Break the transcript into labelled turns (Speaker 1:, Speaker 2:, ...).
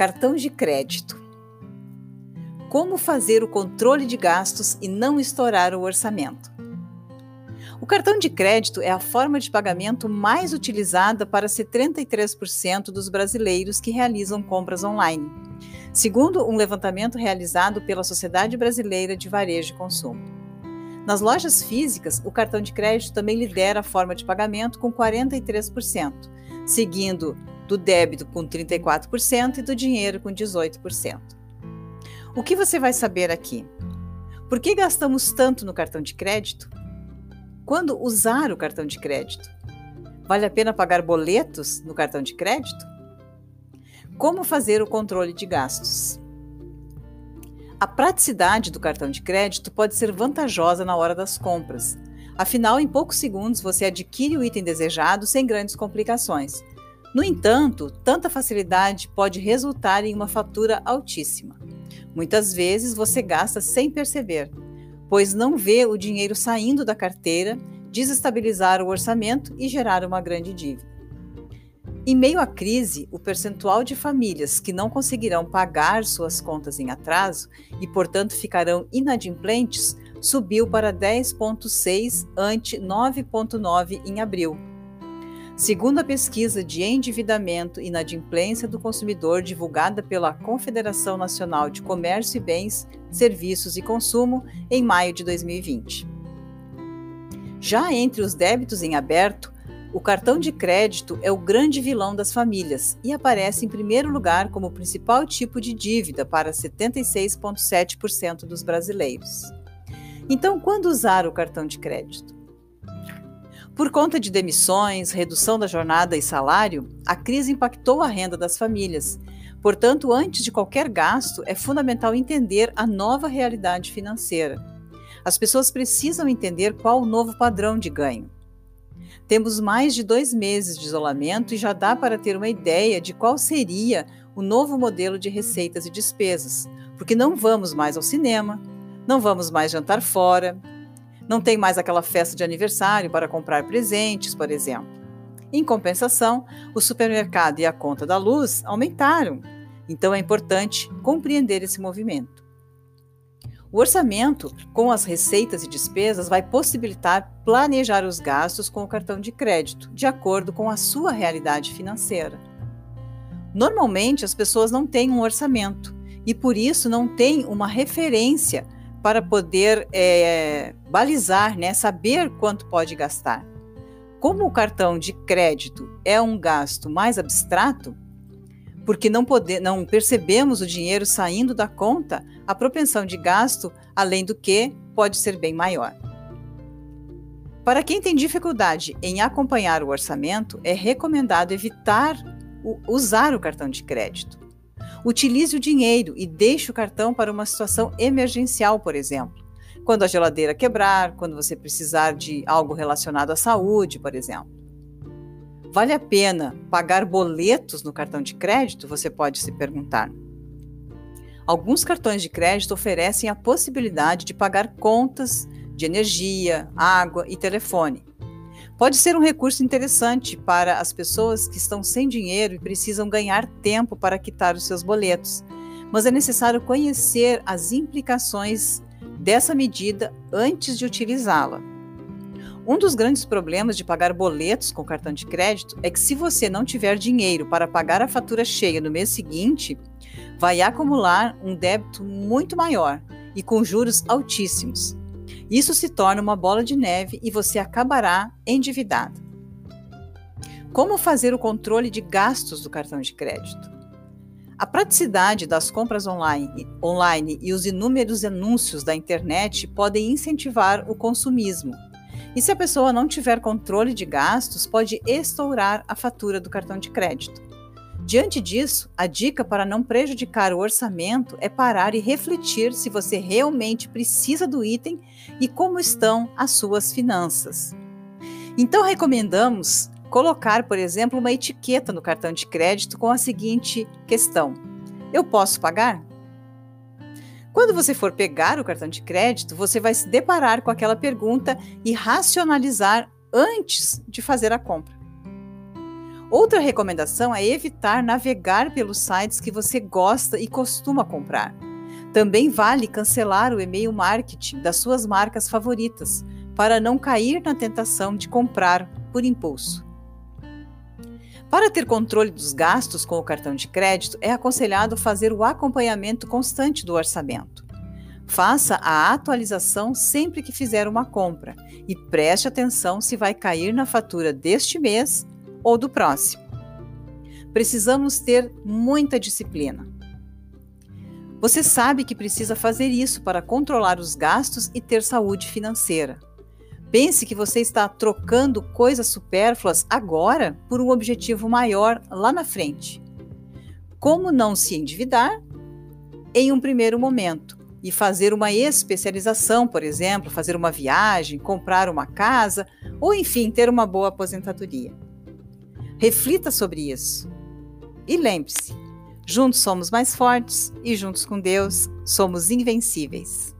Speaker 1: Cartões de crédito. Como fazer o controle de gastos e não estourar o orçamento? O cartão de crédito é a forma de pagamento mais utilizada para 73% dos brasileiros que realizam compras online, segundo um levantamento realizado pela Sociedade Brasileira de Varejo e Consumo. Nas lojas físicas, o cartão de crédito também lidera a forma de pagamento com 43%, seguindo do débito com 34% e do dinheiro com 18%. O que você vai saber aqui? Por que gastamos tanto no cartão de crédito? Quando usar o cartão de crédito? Vale a pena pagar boletos no cartão de crédito? Como fazer o controle de gastos? A praticidade do cartão de crédito pode ser vantajosa na hora das compras. Afinal, em poucos segundos você adquire o item desejado sem grandes complicações. No entanto, tanta facilidade pode resultar em uma fatura altíssima. Muitas vezes você gasta sem perceber, pois não vê o dinheiro saindo da carteira, desestabilizar o orçamento e gerar uma grande dívida. Em meio à crise, o percentual de famílias que não conseguirão pagar suas contas em atraso e, portanto, ficarão inadimplentes subiu para 10,6 ante 9,9 em abril Segundo a pesquisa de endividamento e inadimplência do consumidor divulgada pela Confederação Nacional de Comércio e Bens, Serviços e Consumo em maio de 2020. Já entre os débitos em aberto, o cartão de crédito é o grande vilão das famílias e aparece em primeiro lugar como principal tipo de dívida para 76,7% dos brasileiros. Então, quando usar o cartão de crédito? Por conta de demissões, redução da jornada e salário, a crise impactou a renda das famílias. Portanto, antes de qualquer gasto, é fundamental entender a nova realidade financeira. As pessoas precisam entender qual o novo padrão de ganho. Temos mais de dois meses de isolamento e já dá para ter uma ideia de qual seria o novo modelo de receitas e despesas, porque não vamos mais ao cinema, não vamos mais jantar fora, não tem mais aquela festa de aniversário para comprar presentes, por exemplo. Em compensação, o supermercado e a conta da luz aumentaram. Então é importante compreender esse movimento. O orçamento, com as receitas e despesas, vai possibilitar planejar os gastos com o cartão de crédito, de acordo com a sua realidade financeira. Normalmente, as pessoas não têm um orçamento e, por isso, não têm uma referência para poder é, balizar, né, saber quanto pode gastar. Como o cartão de crédito é um gasto mais abstrato, porque não, poder, não percebemos o dinheiro saindo da conta, a propensão de gasto, além do que, pode ser bem maior. Para quem tem dificuldade em acompanhar o orçamento, é recomendado evitar o, usar o cartão de crédito. Utilize o dinheiro e deixe o cartão para uma situação emergencial, por exemplo. Quando a geladeira quebrar, quando você precisar de algo relacionado à saúde, por exemplo. Vale a pena pagar boletos no cartão de crédito? Você pode se perguntar. Alguns cartões de crédito oferecem a possibilidade de pagar contas de energia, água e telefone. Pode ser um recurso interessante para as pessoas que estão sem dinheiro e precisam ganhar tempo para quitar os seus boletos, mas é necessário conhecer as implicações dessa medida antes de utilizá-la. Um dos grandes problemas de pagar boletos com cartão de crédito é que, se você não tiver dinheiro para pagar a fatura cheia no mês seguinte, vai acumular um débito muito maior e com juros altíssimos. Isso se torna uma bola de neve e você acabará endividado. Como fazer o controle de gastos do cartão de crédito? A praticidade das compras online, online e os inúmeros anúncios da internet podem incentivar o consumismo. E se a pessoa não tiver controle de gastos, pode estourar a fatura do cartão de crédito. Diante disso, a dica para não prejudicar o orçamento é parar e refletir se você realmente precisa do item e como estão as suas finanças. Então, recomendamos colocar, por exemplo, uma etiqueta no cartão de crédito com a seguinte questão: Eu posso pagar? Quando você for pegar o cartão de crédito, você vai se deparar com aquela pergunta e racionalizar antes de fazer a compra. Outra recomendação é evitar navegar pelos sites que você gosta e costuma comprar. Também vale cancelar o e-mail marketing das suas marcas favoritas, para não cair na tentação de comprar por impulso. Para ter controle dos gastos com o cartão de crédito, é aconselhado fazer o acompanhamento constante do orçamento. Faça a atualização sempre que fizer uma compra e preste atenção se vai cair na fatura deste mês ou do próximo. Precisamos ter muita disciplina. Você sabe que precisa fazer isso para controlar os gastos e ter saúde financeira. Pense que você está trocando coisas supérfluas agora por um objetivo maior lá na frente. Como não se endividar? Em um primeiro momento, e fazer uma especialização, por exemplo, fazer uma viagem, comprar uma casa ou, enfim, ter uma boa aposentadoria. Reflita sobre isso. E lembre-se: juntos somos mais fortes e juntos com Deus somos invencíveis.